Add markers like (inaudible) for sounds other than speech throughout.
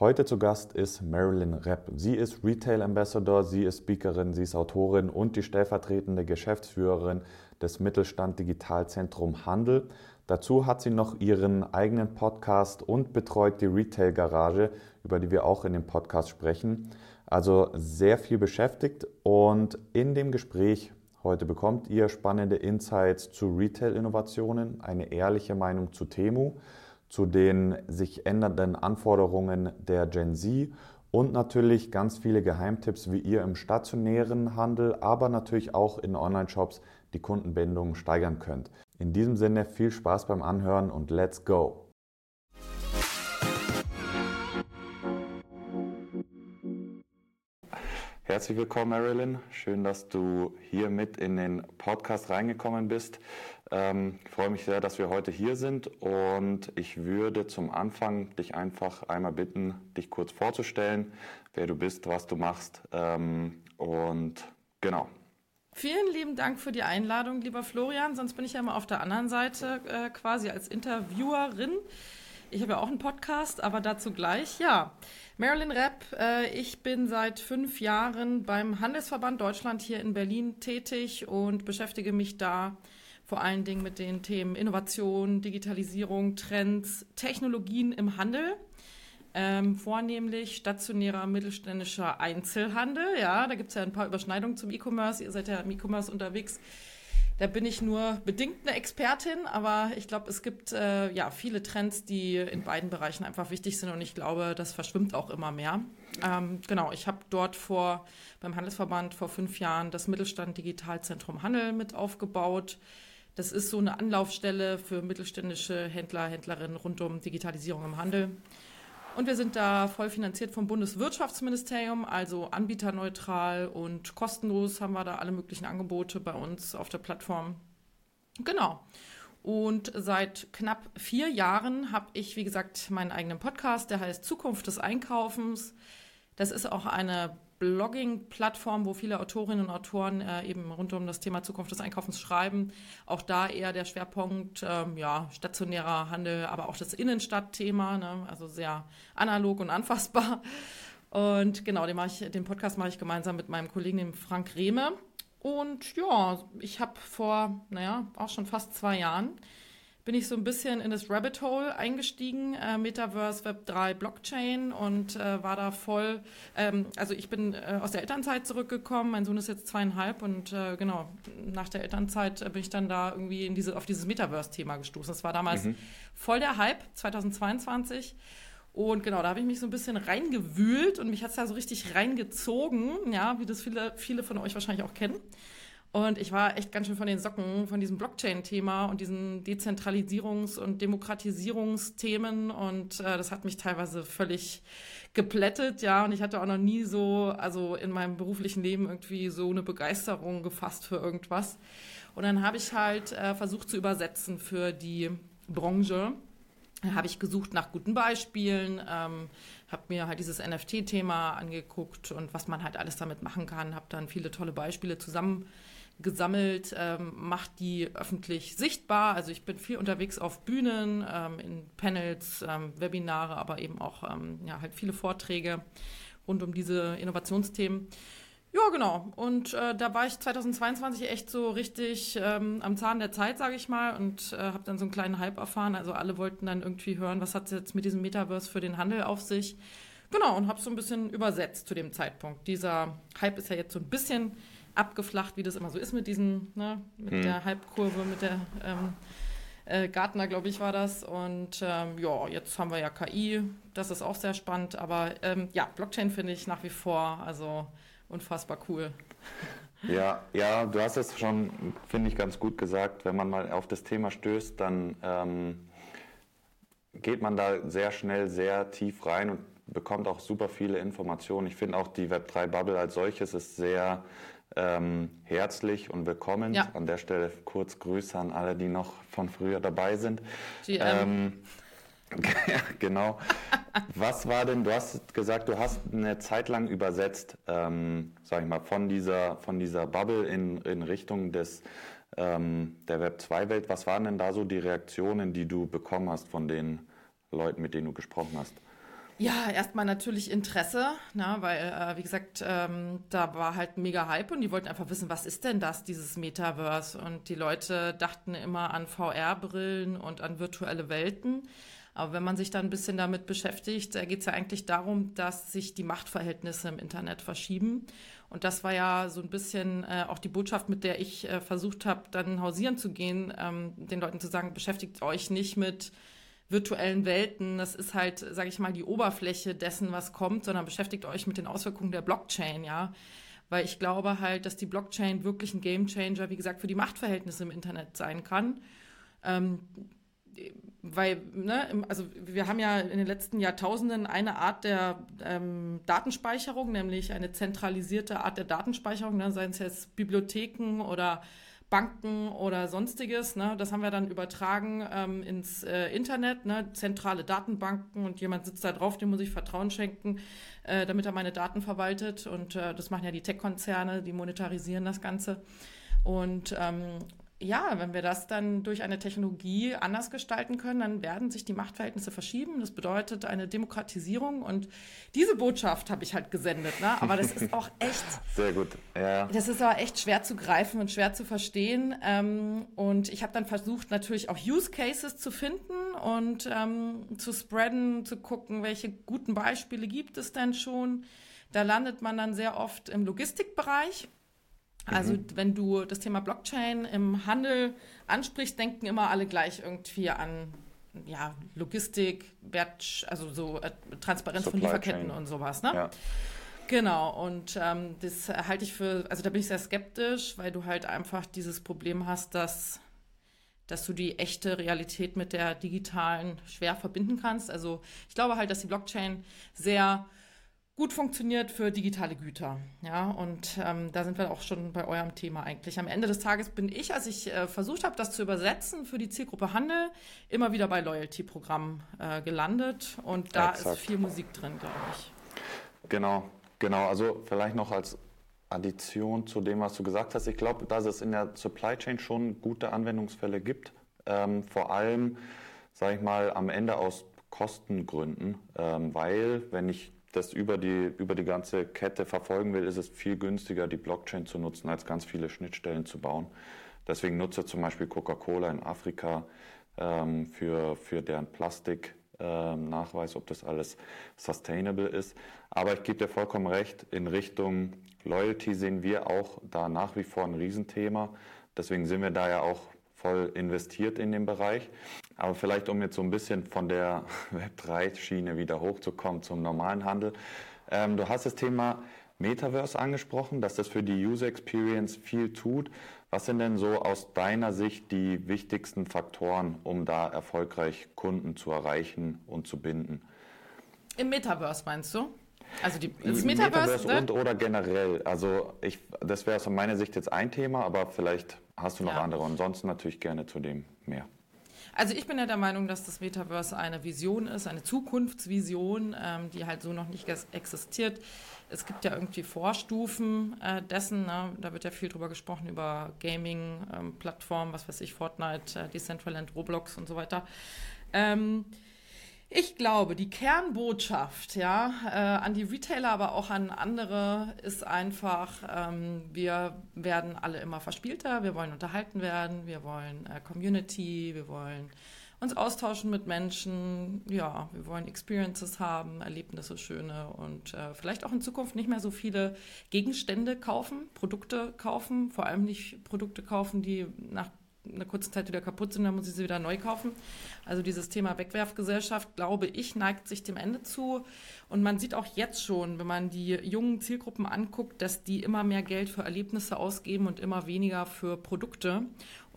Heute zu Gast ist Marilyn Repp. Sie ist Retail Ambassador, sie ist Speakerin, sie ist Autorin und die stellvertretende Geschäftsführerin des Mittelstand Digitalzentrum Handel. Dazu hat sie noch ihren eigenen Podcast und betreut die Retail Garage, über die wir auch in dem Podcast sprechen. Also sehr viel beschäftigt und in dem Gespräch heute bekommt ihr spannende Insights zu Retail-Innovationen, eine ehrliche Meinung zu Temu zu den sich ändernden Anforderungen der Gen Z und natürlich ganz viele Geheimtipps, wie ihr im stationären Handel, aber natürlich auch in Online-Shops die Kundenbindung steigern könnt. In diesem Sinne viel Spaß beim Anhören und let's go! Herzlich willkommen, Marilyn. Schön, dass du hier mit in den Podcast reingekommen bist. Ähm, ich freue mich sehr, dass wir heute hier sind und ich würde zum Anfang dich einfach einmal bitten, dich kurz vorzustellen, wer du bist, was du machst ähm, und genau. Vielen lieben Dank für die Einladung, lieber Florian. Sonst bin ich ja immer auf der anderen Seite äh, quasi als Interviewerin. Ich habe ja auch einen Podcast, aber dazu gleich. Ja, Marilyn Repp, äh, ich bin seit fünf Jahren beim Handelsverband Deutschland hier in Berlin tätig und beschäftige mich da vor allen Dingen mit den Themen Innovation, Digitalisierung, Trends, Technologien im Handel. Ähm, vornehmlich stationärer mittelständischer Einzelhandel. Ja, da gibt es ja ein paar Überschneidungen zum E-Commerce. Ihr seid ja im E-Commerce unterwegs. Da bin ich nur bedingt eine Expertin, aber ich glaube, es gibt äh, ja viele Trends, die in beiden Bereichen einfach wichtig sind und ich glaube, das verschwimmt auch immer mehr. Ähm, genau, ich habe dort vor beim Handelsverband vor fünf Jahren das Mittelstand Digitalzentrum Handel mit aufgebaut. Das ist so eine Anlaufstelle für mittelständische Händler, Händlerinnen rund um Digitalisierung im Handel. Und wir sind da voll finanziert vom Bundeswirtschaftsministerium, also anbieterneutral und kostenlos haben wir da alle möglichen Angebote bei uns auf der Plattform. Genau. Und seit knapp vier Jahren habe ich, wie gesagt, meinen eigenen Podcast, der heißt Zukunft des Einkaufens. Das ist auch eine Blogging-Plattform, wo viele Autorinnen und Autoren äh, eben rund um das Thema Zukunft des Einkaufens schreiben. Auch da eher der Schwerpunkt, ähm, ja, stationärer Handel, aber auch das Innenstadtthema, ne? also sehr analog und anfassbar. Und genau, den, ich, den Podcast mache ich gemeinsam mit meinem Kollegen, dem Frank Rehme. Und ja, ich habe vor, naja, auch schon fast zwei Jahren bin ich so ein bisschen in das Rabbit Hole eingestiegen, äh, Metaverse, Web 3, Blockchain und äh, war da voll, ähm, also ich bin äh, aus der Elternzeit zurückgekommen, mein Sohn ist jetzt zweieinhalb und äh, genau, nach der Elternzeit bin ich dann da irgendwie in diese, auf dieses Metaverse-Thema gestoßen. Das war damals mhm. voll der Hype, 2022. Und genau, da habe ich mich so ein bisschen reingewühlt und mich hat es da so richtig reingezogen, ja, wie das viele, viele von euch wahrscheinlich auch kennen. Und ich war echt ganz schön von den Socken von diesem Blockchain-Thema und diesen Dezentralisierungs- und Demokratisierungsthemen. Und äh, das hat mich teilweise völlig geplättet, ja. Und ich hatte auch noch nie so, also in meinem beruflichen Leben irgendwie so eine Begeisterung gefasst für irgendwas. Und dann habe ich halt äh, versucht zu übersetzen für die Branche. Da habe ich gesucht nach guten Beispielen, ähm, habe mir halt dieses NFT-Thema angeguckt und was man halt alles damit machen kann, habe dann viele tolle Beispiele zusammen gesammelt, ähm, macht die öffentlich sichtbar. Also ich bin viel unterwegs auf Bühnen, ähm, in Panels, ähm, Webinare, aber eben auch ähm, ja, halt viele Vorträge rund um diese Innovationsthemen. Ja, genau. Und äh, da war ich 2022 echt so richtig ähm, am Zahn der Zeit, sage ich mal, und äh, habe dann so einen kleinen Hype erfahren. Also alle wollten dann irgendwie hören, was hat es jetzt mit diesem Metaverse für den Handel auf sich. Genau, und habe so ein bisschen übersetzt zu dem Zeitpunkt. Dieser Hype ist ja jetzt so ein bisschen abgeflacht, wie das immer so ist mit diesen, ne, mit hm. der Halbkurve, mit der ähm, äh, Gartner, glaube ich, war das. Und ähm, ja, jetzt haben wir ja KI, das ist auch sehr spannend. Aber ähm, ja, Blockchain finde ich nach wie vor also unfassbar cool. Ja, ja, du hast es schon, finde ich, ganz gut gesagt. Wenn man mal auf das Thema stößt, dann ähm, geht man da sehr schnell sehr tief rein und bekommt auch super viele Informationen. Ich finde auch die Web3-Bubble als solches ist sehr ähm, herzlich und willkommen. Ja. An der Stelle kurz Grüße an alle, die noch von früher dabei sind. GM. Ähm, ja, (laughs) genau. Was war denn, du hast gesagt, du hast eine Zeit lang übersetzt, ähm, sag ich mal, von dieser, von dieser Bubble in, in Richtung des, ähm, der Web2-Welt. Was waren denn da so die Reaktionen, die du bekommen hast von den Leuten, mit denen du gesprochen hast? Ja, erstmal natürlich Interesse, na, weil, äh, wie gesagt, ähm, da war halt mega Hype und die wollten einfach wissen, was ist denn das, dieses Metaverse? Und die Leute dachten immer an VR-Brillen und an virtuelle Welten. Aber wenn man sich dann ein bisschen damit beschäftigt, da geht es ja eigentlich darum, dass sich die Machtverhältnisse im Internet verschieben. Und das war ja so ein bisschen äh, auch die Botschaft, mit der ich äh, versucht habe, dann hausieren zu gehen, ähm, den Leuten zu sagen, beschäftigt euch nicht mit virtuellen Welten. Das ist halt, sage ich mal, die Oberfläche dessen, was kommt, sondern beschäftigt euch mit den Auswirkungen der Blockchain, ja. Weil ich glaube halt, dass die Blockchain wirklich ein Gamechanger, wie gesagt, für die Machtverhältnisse im Internet sein kann. Ähm, weil, ne, also wir haben ja in den letzten Jahrtausenden eine Art der ähm, Datenspeicherung, nämlich eine zentralisierte Art der Datenspeicherung, ne, seien es jetzt Bibliotheken oder Banken oder sonstiges. Ne? Das haben wir dann übertragen ähm, ins äh, Internet, ne? zentrale Datenbanken und jemand sitzt da drauf, dem muss ich Vertrauen schenken, äh, damit er meine Daten verwaltet. Und äh, das machen ja die Tech-Konzerne, die monetarisieren das Ganze. Und ähm, ja, wenn wir das dann durch eine Technologie anders gestalten können, dann werden sich die Machtverhältnisse verschieben. Das bedeutet eine Demokratisierung und diese Botschaft habe ich halt gesendet. Ne? Aber das ist auch (laughs) echt. Sehr gut, ja. Das ist aber echt schwer zu greifen und schwer zu verstehen. Ähm, und ich habe dann versucht, natürlich auch Use Cases zu finden und ähm, zu spreaden, zu gucken, welche guten Beispiele gibt es denn schon. Da landet man dann sehr oft im Logistikbereich. Also mhm. wenn du das Thema Blockchain im Handel ansprichst, denken immer alle gleich irgendwie an ja, Logistik, Wert, also so äh, Transparenz Supply von Lieferketten Chain. und sowas, ne? Ja. Genau, und ähm, das halte ich für, also da bin ich sehr skeptisch, weil du halt einfach dieses Problem hast, dass, dass du die echte Realität mit der digitalen schwer verbinden kannst. Also ich glaube halt, dass die Blockchain sehr gut funktioniert für digitale Güter. Ja, und ähm, da sind wir auch schon bei eurem Thema eigentlich. Am Ende des Tages bin ich, als ich äh, versucht habe, das zu übersetzen für die Zielgruppe Handel, immer wieder bei Loyalty-Programmen äh, gelandet. Und da Exakt. ist viel Musik drin, glaube ich. Genau, genau. Also vielleicht noch als Addition zu dem, was du gesagt hast. Ich glaube, dass es in der Supply Chain schon gute Anwendungsfälle gibt. Ähm, vor allem, sage ich mal, am Ende aus Kostengründen, ähm, weil wenn ich das über die, über die ganze Kette verfolgen will, ist es viel günstiger, die Blockchain zu nutzen, als ganz viele Schnittstellen zu bauen. Deswegen nutze zum Beispiel Coca-Cola in Afrika ähm, für, für deren Plastik-Nachweis, ähm, ob das alles sustainable ist. Aber ich gebe dir vollkommen recht, in Richtung Loyalty sehen wir auch da nach wie vor ein Riesenthema. Deswegen sind wir da ja auch voll investiert in den Bereich. Aber vielleicht, um jetzt so ein bisschen von der (laughs) Web3-Schiene wieder hochzukommen zum normalen Handel. Ähm, du hast das Thema Metaverse angesprochen, dass das für die User Experience viel tut. Was sind denn so aus deiner Sicht die wichtigsten Faktoren, um da erfolgreich Kunden zu erreichen und zu binden? Im Metaverse meinst du? Also die, das Metaverse, Metaverse ne? und oder generell. Also ich, das wäre aus meiner Sicht jetzt ein Thema, aber vielleicht hast du noch ja. andere. Ansonsten natürlich gerne zu dem mehr. Also ich bin ja der Meinung, dass das Metaverse eine Vision ist, eine Zukunftsvision, ähm, die halt so noch nicht existiert. Es gibt ja irgendwie Vorstufen äh, dessen. Ne? Da wird ja viel drüber gesprochen, über Gaming-Plattformen, ähm, was weiß ich, Fortnite, äh, Decentraland, Roblox und so weiter. Ähm, ich glaube, die Kernbotschaft ja, äh, an die Retailer, aber auch an andere ist einfach, ähm, wir werden alle immer verspielter, wir wollen unterhalten werden, wir wollen äh, Community, wir wollen uns austauschen mit Menschen, ja, wir wollen Experiences haben, Erlebnisse, schöne und äh, vielleicht auch in Zukunft nicht mehr so viele Gegenstände kaufen, Produkte kaufen, vor allem nicht Produkte kaufen, die nach einer kurzen Zeit wieder kaputt sind, dann muss ich sie wieder neu kaufen. Also dieses Thema Wegwerfgesellschaft, glaube ich, neigt sich dem Ende zu. Und man sieht auch jetzt schon, wenn man die jungen Zielgruppen anguckt, dass die immer mehr Geld für Erlebnisse ausgeben und immer weniger für Produkte.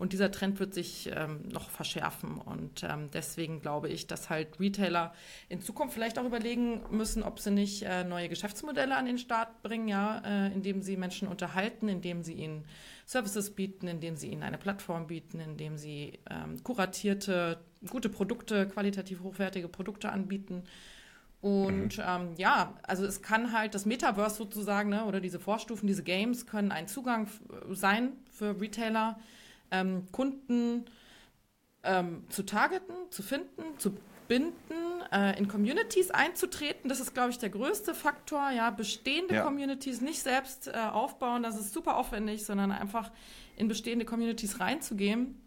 Und dieser Trend wird sich ähm, noch verschärfen. Und ähm, deswegen glaube ich, dass halt Retailer in Zukunft vielleicht auch überlegen müssen, ob sie nicht äh, neue Geschäftsmodelle an den Start bringen, ja, äh, indem sie Menschen unterhalten, indem sie ihnen Services bieten, indem sie ihnen eine Plattform bieten, indem sie ähm, kuratierte, gute Produkte, qualitativ hochwertige Produkte anbieten. Und mhm. ähm, ja, also es kann halt das Metaverse sozusagen, ne, oder diese Vorstufen, diese Games können ein Zugang sein für Retailer, ähm, Kunden ähm, zu targeten, zu finden, zu binden, äh, in Communities einzutreten. Das ist, glaube ich, der größte Faktor. Ja, bestehende ja. Communities nicht selbst äh, aufbauen, das ist super aufwendig, sondern einfach in bestehende Communities reinzugehen.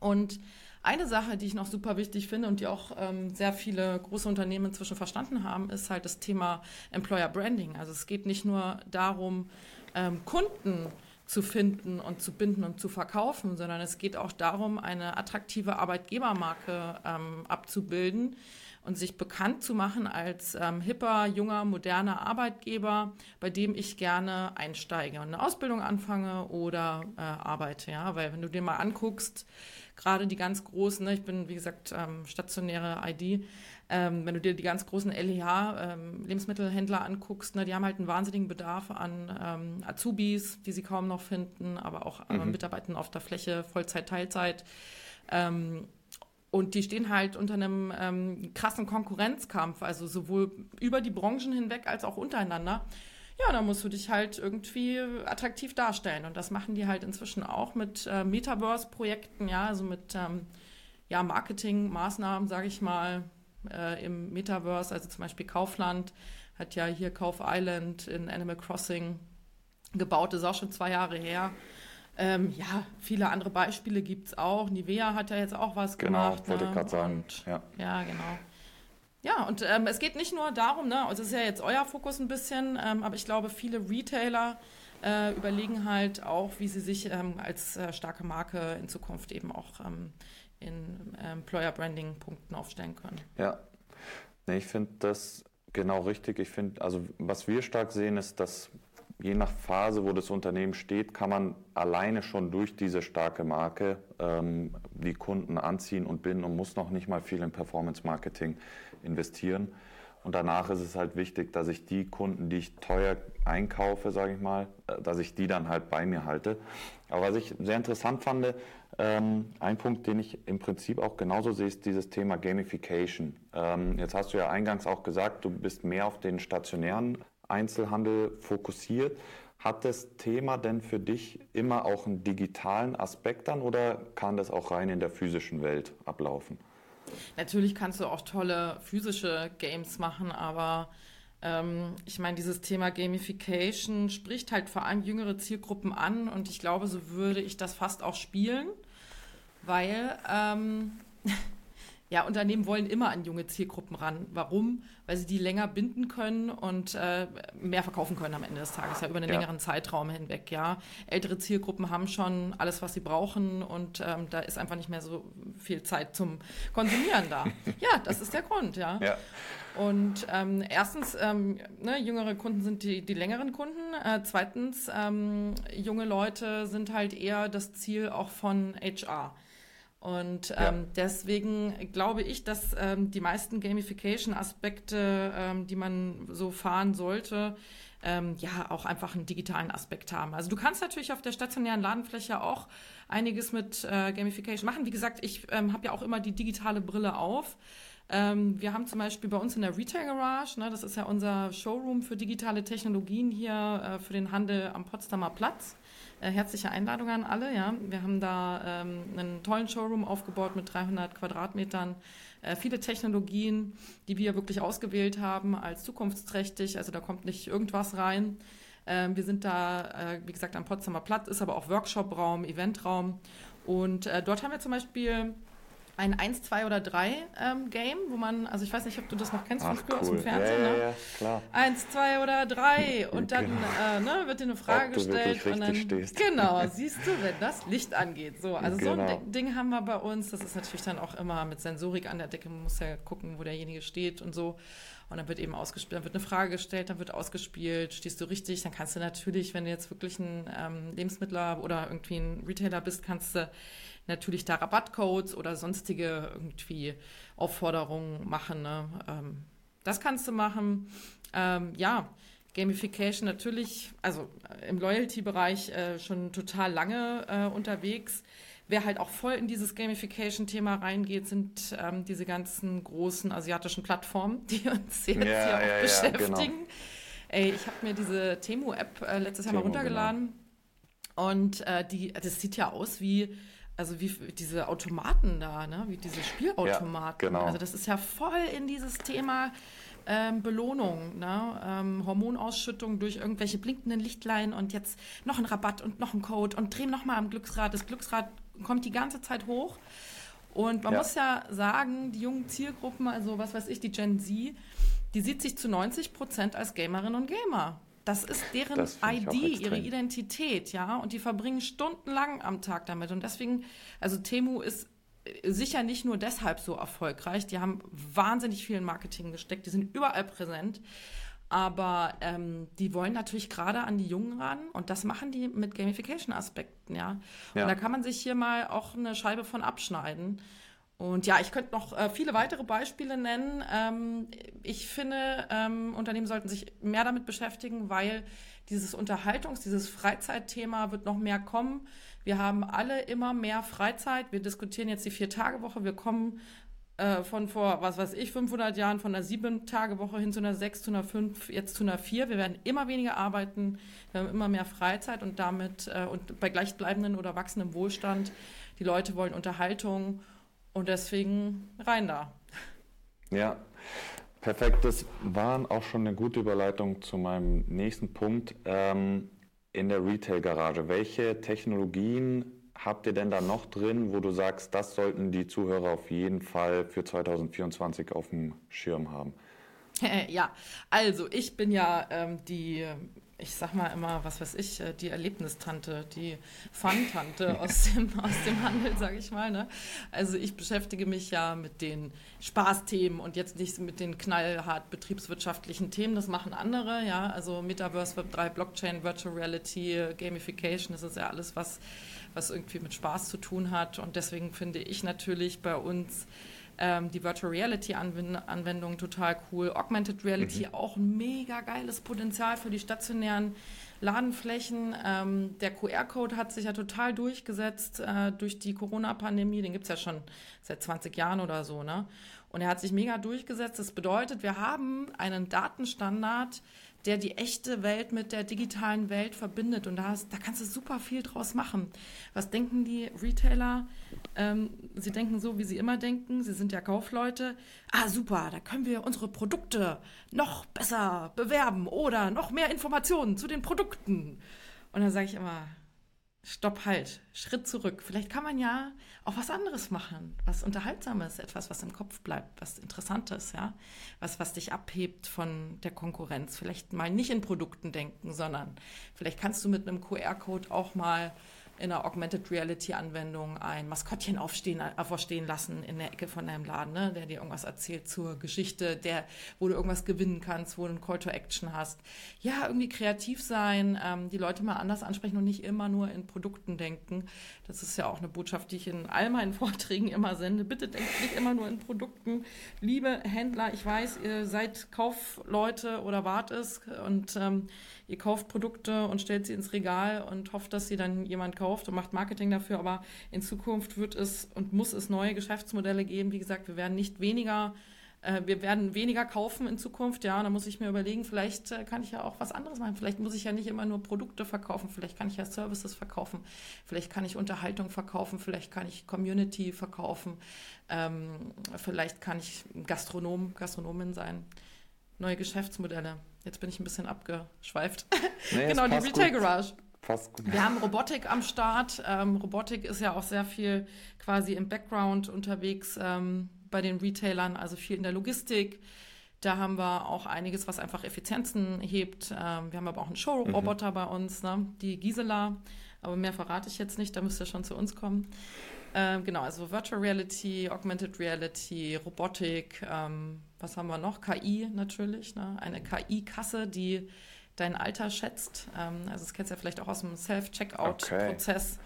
Und eine Sache, die ich noch super wichtig finde und die auch ähm, sehr viele große Unternehmen inzwischen verstanden haben, ist halt das Thema Employer Branding. Also es geht nicht nur darum, ähm, Kunden zu finden und zu binden und zu verkaufen, sondern es geht auch darum, eine attraktive Arbeitgebermarke ähm, abzubilden und sich bekannt zu machen als ähm, hipper, junger, moderner Arbeitgeber, bei dem ich gerne einsteige und eine Ausbildung anfange oder äh, arbeite. Ja, weil wenn du dir mal anguckst, gerade die ganz großen, ne, ich bin wie gesagt ähm, stationäre ID, ähm, wenn du dir die ganz großen LEH, ähm, Lebensmittelhändler anguckst, ne, die haben halt einen wahnsinnigen Bedarf an ähm, Azubis, die sie kaum noch finden, aber auch äh, mhm. Mitarbeitern auf der Fläche, Vollzeit, Teilzeit. Ähm, und die stehen halt unter einem ähm, krassen Konkurrenzkampf, also sowohl über die Branchen hinweg als auch untereinander. Ja, da musst du dich halt irgendwie attraktiv darstellen. Und das machen die halt inzwischen auch mit äh, Metaverse-Projekten, ja, also mit ähm, ja, Marketing-Maßnahmen, sage ich mal, äh, im Metaverse. Also zum Beispiel Kaufland hat ja hier Kauf Island in Animal Crossing gebaut, das ist auch schon zwei Jahre her. Ähm, ja, viele andere Beispiele gibt es auch. Nivea hat ja jetzt auch was genau, gemacht. Genau, wollte ne? ich gerade sagen. ja. ja, genau. Ja, und ähm, es geht nicht nur darum, ne, also es ist ja jetzt euer Fokus ein bisschen, ähm, aber ich glaube, viele Retailer äh, überlegen halt auch, wie sie sich ähm, als äh, starke Marke in Zukunft eben auch ähm, in Employer Branding Punkten aufstellen können. Ja, nee, ich finde das genau richtig. Ich finde, also was wir stark sehen, ist, dass je nach Phase, wo das Unternehmen steht, kann man alleine schon durch diese starke Marke ähm, die Kunden anziehen und binden und muss noch nicht mal viel in Performance Marketing investieren. Und danach ist es halt wichtig, dass ich die Kunden, die ich teuer einkaufe, sage ich mal, äh, dass ich die dann halt bei mir halte. Aber was ich sehr interessant fand, ähm, ein Punkt, den ich im Prinzip auch genauso sehe, ist dieses Thema Gamification. Ähm, jetzt hast du ja eingangs auch gesagt, du bist mehr auf den stationären Einzelhandel fokussiert. Hat das Thema denn für dich immer auch einen digitalen Aspekt dann oder kann das auch rein in der physischen Welt ablaufen? Natürlich kannst du auch tolle physische Games machen, aber ähm, ich meine, dieses Thema Gamification spricht halt vor allem jüngere Zielgruppen an und ich glaube, so würde ich das fast auch spielen, weil ähm, (laughs) ja, Unternehmen wollen immer an junge Zielgruppen ran. Warum? Weil sie die länger binden können und äh, mehr verkaufen können am Ende des Tages, ja, über einen ja. längeren Zeitraum hinweg, ja. Ältere Zielgruppen haben schon alles, was sie brauchen und ähm, da ist einfach nicht mehr so viel Zeit zum Konsumieren da. (laughs) ja, das ist der Grund, ja. ja. Und ähm, erstens, ähm, ne, jüngere Kunden sind die, die längeren Kunden. Äh, zweitens, ähm, junge Leute sind halt eher das Ziel auch von HR. Und ähm, ja. deswegen glaube ich, dass ähm, die meisten Gamification-Aspekte, ähm, die man so fahren sollte, ähm, ja auch einfach einen digitalen Aspekt haben. Also du kannst natürlich auf der stationären Ladenfläche auch einiges mit äh, Gamification machen. Wie gesagt, ich ähm, habe ja auch immer die digitale Brille auf. Ähm, wir haben zum Beispiel bei uns in der Retail Garage, ne, das ist ja unser Showroom für digitale Technologien hier äh, für den Handel am Potsdamer Platz. Äh, herzliche Einladung an alle. Ja. Wir haben da ähm, einen tollen Showroom aufgebaut mit 300 Quadratmetern. Äh, viele Technologien, die wir wirklich ausgewählt haben als zukunftsträchtig. Also da kommt nicht irgendwas rein. Ähm, wir sind da, äh, wie gesagt, am Potsdamer Platz, ist aber auch Workshopraum, Eventraum. Und äh, dort haben wir zum Beispiel ein 1, 2 oder 3 ähm, Game, wo man, also ich weiß nicht, ob du das noch kennst von früher cool. aus dem Fernsehen. Ja, ne? ja, klar. 1, 2 oder 3 (laughs) und dann genau. äh, ne, wird dir eine Frage gestellt und dann stehst. genau, (laughs) siehst du, wenn das Licht angeht. So, also genau. so ein genau. Ding haben wir bei uns. Das ist natürlich dann auch immer mit Sensorik an der Decke. Man muss ja gucken, wo derjenige steht und so. Und dann wird eben ausgespielt, dann wird eine Frage gestellt, dann wird ausgespielt, stehst du richtig, dann kannst du natürlich, wenn du jetzt wirklich ein ähm, Lebensmittler oder irgendwie ein Retailer bist, kannst du natürlich da Rabattcodes oder sonstige irgendwie Aufforderungen machen. Ne? Ähm, das kannst du machen. Ähm, ja, Gamification natürlich, also im Loyalty-Bereich äh, schon total lange äh, unterwegs. Wer halt auch voll in dieses Gamification-Thema reingeht, sind ähm, diese ganzen großen asiatischen Plattformen, (laughs) die uns jetzt ja, hier auch ja, beschäftigen. Ja, genau. Ey, ich habe mir diese Temu-App äh, letztes Jahr mal runtergeladen. Genau. Und äh, die, das sieht ja aus wie also wie diese Automaten da, ne? wie diese Spielautomaten. Ja, genau. Also das ist ja voll in dieses Thema ähm, Belohnung, ne? ähm, Hormonausschüttung durch irgendwelche blinkenden Lichtlein und jetzt noch ein Rabatt und noch ein Code und drehen noch mal am Glücksrad. Das Glücksrad kommt die ganze Zeit hoch. Und man ja. muss ja sagen, die jungen Zielgruppen, also was weiß ich, die Gen Z, die sieht sich zu 90 Prozent als Gamerinnen und Gamer. Das ist deren das ID, ihre Identität, ja. Und die verbringen stundenlang am Tag damit. Und deswegen, also Temu ist sicher nicht nur deshalb so erfolgreich. Die haben wahnsinnig viel in Marketing gesteckt, die sind überall präsent. Aber ähm, die wollen natürlich gerade an die Jungen ran und das machen die mit Gamification-Aspekten, ja? ja. Und da kann man sich hier mal auch eine Scheibe von abschneiden. Und ja, ich könnte noch äh, viele weitere Beispiele nennen. Ähm, ich finde, ähm, Unternehmen sollten sich mehr damit beschäftigen, weil dieses Unterhaltungs-, dieses Freizeitthema wird noch mehr kommen. Wir haben alle immer mehr Freizeit. Wir diskutieren jetzt die Vier-Tage-Woche. Wir kommen äh, von vor, was weiß ich, 500 Jahren von einer Sieben-Tage-Woche hin zu einer Sechs, zu einer Fünf, jetzt zu einer Vier. Wir werden immer weniger arbeiten. Wir haben immer mehr Freizeit und damit, äh, und bei gleichbleibenden oder wachsendem Wohlstand, die Leute wollen Unterhaltung und deswegen rein da. Ja, perfekt. Das war auch schon eine gute Überleitung zu meinem nächsten Punkt. Ähm, in der Retail-Garage, welche Technologien habt ihr denn da noch drin, wo du sagst, das sollten die Zuhörer auf jeden Fall für 2024 auf dem Schirm haben? Ja, also ich bin ja ähm, die ich sag mal immer, was weiß ich, äh, die Erlebnistante, die Fun-Tante (laughs) aus dem, aus dem Handel, sage ich mal. Ne? Also ich beschäftige mich ja mit den Spaßthemen und jetzt nicht mit den knallhart betriebswirtschaftlichen Themen. Das machen andere, ja. Also Metaverse, Web 3, Blockchain, Virtual Reality, Gamification, das ist ja alles, was, was irgendwie mit Spaß zu tun hat. Und deswegen finde ich natürlich bei uns ähm, die Virtual Reality Anwendung total cool. Augmented Reality mhm. auch ein mega geiles Potenzial für die stationären Ladenflächen. Ähm, der QR-Code hat sich ja total durchgesetzt äh, durch die Corona-Pandemie. Den gibt es ja schon seit 20 Jahren oder so. Ne? Und er hat sich mega durchgesetzt. Das bedeutet, wir haben einen Datenstandard, der die echte Welt mit der digitalen Welt verbindet. Und da, hast, da kannst du super viel draus machen. Was denken die Retailer? Ähm, sie denken so, wie sie immer denken. Sie sind ja Kaufleute. Ah, super, da können wir unsere Produkte noch besser bewerben oder noch mehr Informationen zu den Produkten. Und dann sage ich immer, Stopp, halt, Schritt zurück. Vielleicht kann man ja auch was anderes machen, was Unterhaltsames, etwas, was im Kopf bleibt, was Interessantes, ja, was, was dich abhebt von der Konkurrenz. Vielleicht mal nicht in Produkten denken, sondern vielleicht kannst du mit einem QR-Code auch mal in einer Augmented Reality Anwendung ein Maskottchen aufstehen, aufstehen lassen in der Ecke von deinem Laden, ne, der dir irgendwas erzählt zur Geschichte, der, wo du irgendwas gewinnen kannst, wo du einen Call to Action hast. Ja, irgendwie kreativ sein, ähm, die Leute mal anders ansprechen und nicht immer nur in Produkten denken. Das ist ja auch eine Botschaft, die ich in all meinen (laughs) Vorträgen immer sende. Bitte denkt nicht immer nur in Produkten. Liebe Händler, ich weiß, ihr seid Kaufleute oder wart es und ähm, ihr kauft Produkte und stellt sie ins Regal und hofft, dass sie dann jemand kauft und macht Marketing dafür. Aber in Zukunft wird es und muss es neue Geschäftsmodelle geben. Wie gesagt, wir werden nicht weniger äh, wir werden weniger kaufen in Zukunft, ja, da muss ich mir überlegen, vielleicht äh, kann ich ja auch was anderes machen. Vielleicht muss ich ja nicht immer nur Produkte verkaufen, vielleicht kann ich ja Services verkaufen, vielleicht kann ich Unterhaltung verkaufen, vielleicht kann ich Community verkaufen, ähm, vielleicht kann ich Gastronom, Gastronomin sein. Neue Geschäftsmodelle. Jetzt bin ich ein bisschen abgeschweift. (laughs) Nee, genau, die Retail gut. Garage. Wir haben Robotik am Start. Ähm, Robotik ist ja auch sehr viel quasi im Background unterwegs ähm, bei den Retailern, also viel in der Logistik. Da haben wir auch einiges, was einfach Effizienzen hebt. Ähm, wir haben aber auch einen Showroboter mhm. bei uns, ne? die Gisela. Aber mehr verrate ich jetzt nicht, da müsst ihr schon zu uns kommen. Ähm, genau, also Virtual Reality, Augmented Reality, Robotik, ähm, was haben wir noch? KI natürlich, ne? eine KI-Kasse, die dein Alter schätzt. Ähm, also das kennst du ja vielleicht auch aus dem Self-Checkout-Prozess.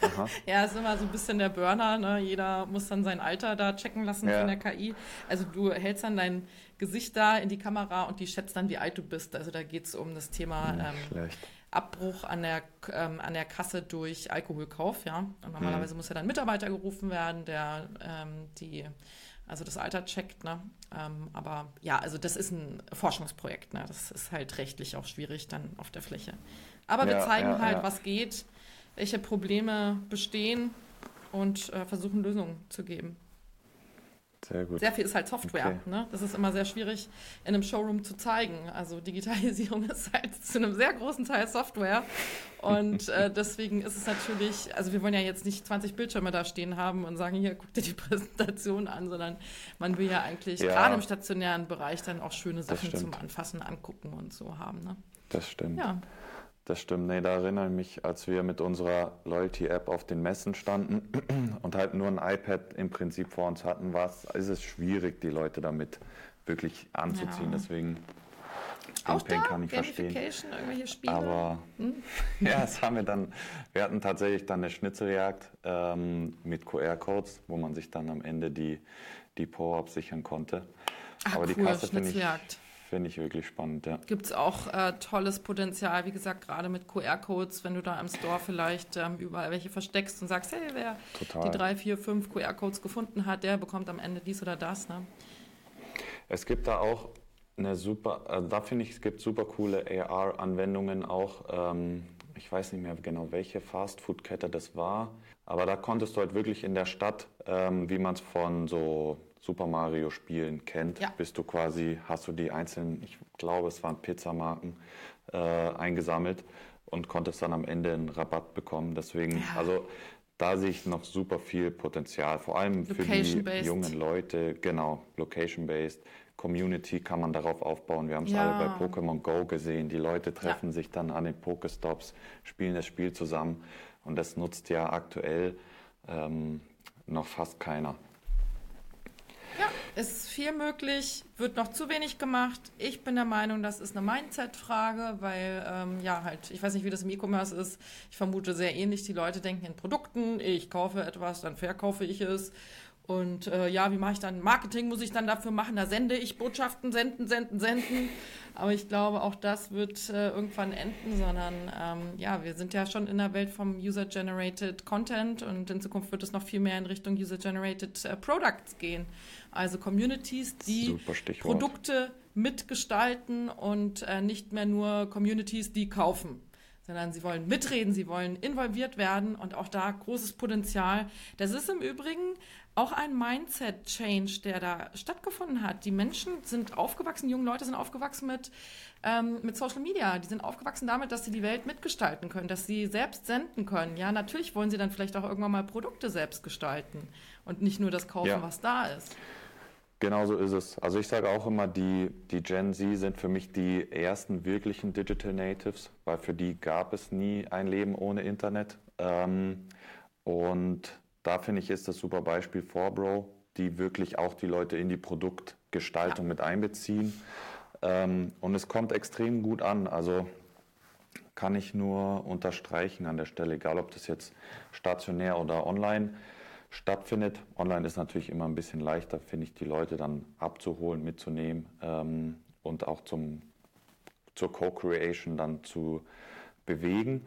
Okay. (laughs) ja, ist immer so ein bisschen der Burner. Ne? Jeder muss dann sein Alter da checken lassen ja. von der KI. Also du hältst dann dein Gesicht da in die Kamera und die schätzt dann, wie alt du bist. Also da geht es um das Thema ähm, Abbruch an der, ähm, an der Kasse durch Alkoholkauf. Ja? Und normalerweise mhm. muss ja dann ein Mitarbeiter gerufen werden, der ähm, die also das Alter checkt. Ne? Ähm, aber ja, also das ist ein Forschungsprojekt. Ne? Das ist halt rechtlich auch schwierig dann auf der Fläche. Aber ja, wir zeigen ja, halt, ja. was geht, welche Probleme bestehen und äh, versuchen Lösungen zu geben. Sehr gut. Sehr viel ist halt Software. Okay. Ne? Das ist immer sehr schwierig in einem Showroom zu zeigen. Also Digitalisierung (laughs) ist halt zu einem sehr großen Teil Software. Und äh, (laughs) deswegen ist es natürlich, also wir wollen ja jetzt nicht 20 Bildschirme da stehen haben und sagen, hier, guck dir die (laughs) Präsentation an, sondern man will ja eigentlich ja, gerade im stationären Bereich dann auch schöne Sachen zum Anfassen, angucken und so haben. Ne? Das stimmt. Ja. Das stimmt. Nee, da erinnere ich mich, als wir mit unserer Loyalty-App auf den Messen standen (clears throat) und halt nur ein iPad im Prinzip vor uns hatten, war es, ist es schwierig, die Leute damit wirklich anzuziehen. Ja. Deswegen den Auch Pain da? kann ich verstehen. Irgendwelche Spiele? Aber hm? (laughs) ja, das haben wir dann. Wir hatten tatsächlich dann eine Schnitzeljagd ähm, mit QR-Codes, wo man sich dann am Ende die, die Power-Ups sichern konnte. Ach, Aber cool, die Kasse finde ich Finde ich wirklich spannend, ja. Gibt es auch äh, tolles Potenzial, wie gesagt, gerade mit QR-Codes, wenn du da im Store vielleicht ähm, überall welche versteckst und sagst, hey, wer Total. die drei, vier, fünf QR-Codes gefunden hat, der bekommt am Ende dies oder das. Ne? Es gibt da auch eine super, also da finde ich, es gibt super coole AR-Anwendungen auch. Ähm, ich weiß nicht mehr genau, welche Fastfood-Kette das war, aber da konntest du halt wirklich in der Stadt, ähm, wie man es von so Super Mario Spielen kennt, ja. bist du quasi, hast du die einzelnen, ich glaube es waren Pizzamarken, äh, eingesammelt und konntest dann am Ende einen Rabatt bekommen. Deswegen, ja. also da sehe ich noch super viel Potenzial, vor allem für die jungen Leute, genau, location-based. Community kann man darauf aufbauen. Wir haben es ja. alle bei Pokémon Go gesehen. Die Leute treffen ja. sich dann an den Pokestops, spielen das Spiel zusammen und das nutzt ja aktuell ähm, noch fast keiner. Ist viel möglich, wird noch zu wenig gemacht. Ich bin der Meinung, das ist eine Mindset-Frage, weil, ähm, ja, halt, ich weiß nicht, wie das im E-Commerce ist. Ich vermute sehr ähnlich. Die Leute denken in Produkten, ich kaufe etwas, dann verkaufe ich es. Und äh, ja, wie mache ich dann Marketing? Muss ich dann dafür machen? Da sende ich Botschaften, senden, senden, senden. Aber ich glaube, auch das wird äh, irgendwann enden, sondern ähm, ja, wir sind ja schon in der Welt vom User-Generated Content und in Zukunft wird es noch viel mehr in Richtung User-Generated äh, Products gehen. Also Communities, die Produkte mitgestalten und äh, nicht mehr nur Communities, die kaufen sondern sie wollen mitreden, sie wollen involviert werden und auch da großes Potenzial. Das ist im Übrigen auch ein Mindset-Change, der da stattgefunden hat. Die Menschen sind aufgewachsen, junge Leute sind aufgewachsen mit, ähm, mit Social Media. Die sind aufgewachsen damit, dass sie die Welt mitgestalten können, dass sie selbst senden können. Ja, natürlich wollen sie dann vielleicht auch irgendwann mal Produkte selbst gestalten und nicht nur das kaufen, ja. was da ist. Genau so ist es. Also ich sage auch immer, die, die Gen Z sind für mich die ersten wirklichen Digital Natives, weil für die gab es nie ein Leben ohne Internet. Ähm, und da finde ich, ist das super Beispiel Forbro, die wirklich auch die Leute in die Produktgestaltung mit einbeziehen. Ähm, und es kommt extrem gut an. Also kann ich nur unterstreichen an der Stelle, egal ob das jetzt stationär oder online stattfindet. Online ist natürlich immer ein bisschen leichter, finde ich, die Leute dann abzuholen, mitzunehmen ähm, und auch zum, zur Co-Creation dann zu bewegen.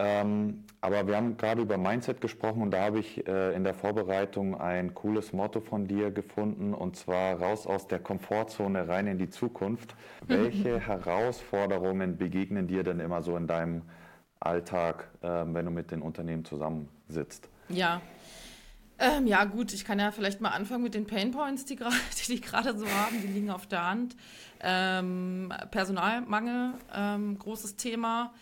Ähm, aber wir haben gerade über Mindset gesprochen und da habe ich äh, in der Vorbereitung ein cooles Motto von dir gefunden und zwar raus aus der Komfortzone rein in die Zukunft. (laughs) Welche Herausforderungen begegnen dir denn immer so in deinem Alltag, äh, wenn du mit den Unternehmen zusammensitzt? Ja, ähm, ja, gut, ich kann ja vielleicht mal anfangen mit den Painpoints, die, (laughs) die die gerade so haben. Die liegen auf der Hand. Ähm, Personalmangel, ähm, großes Thema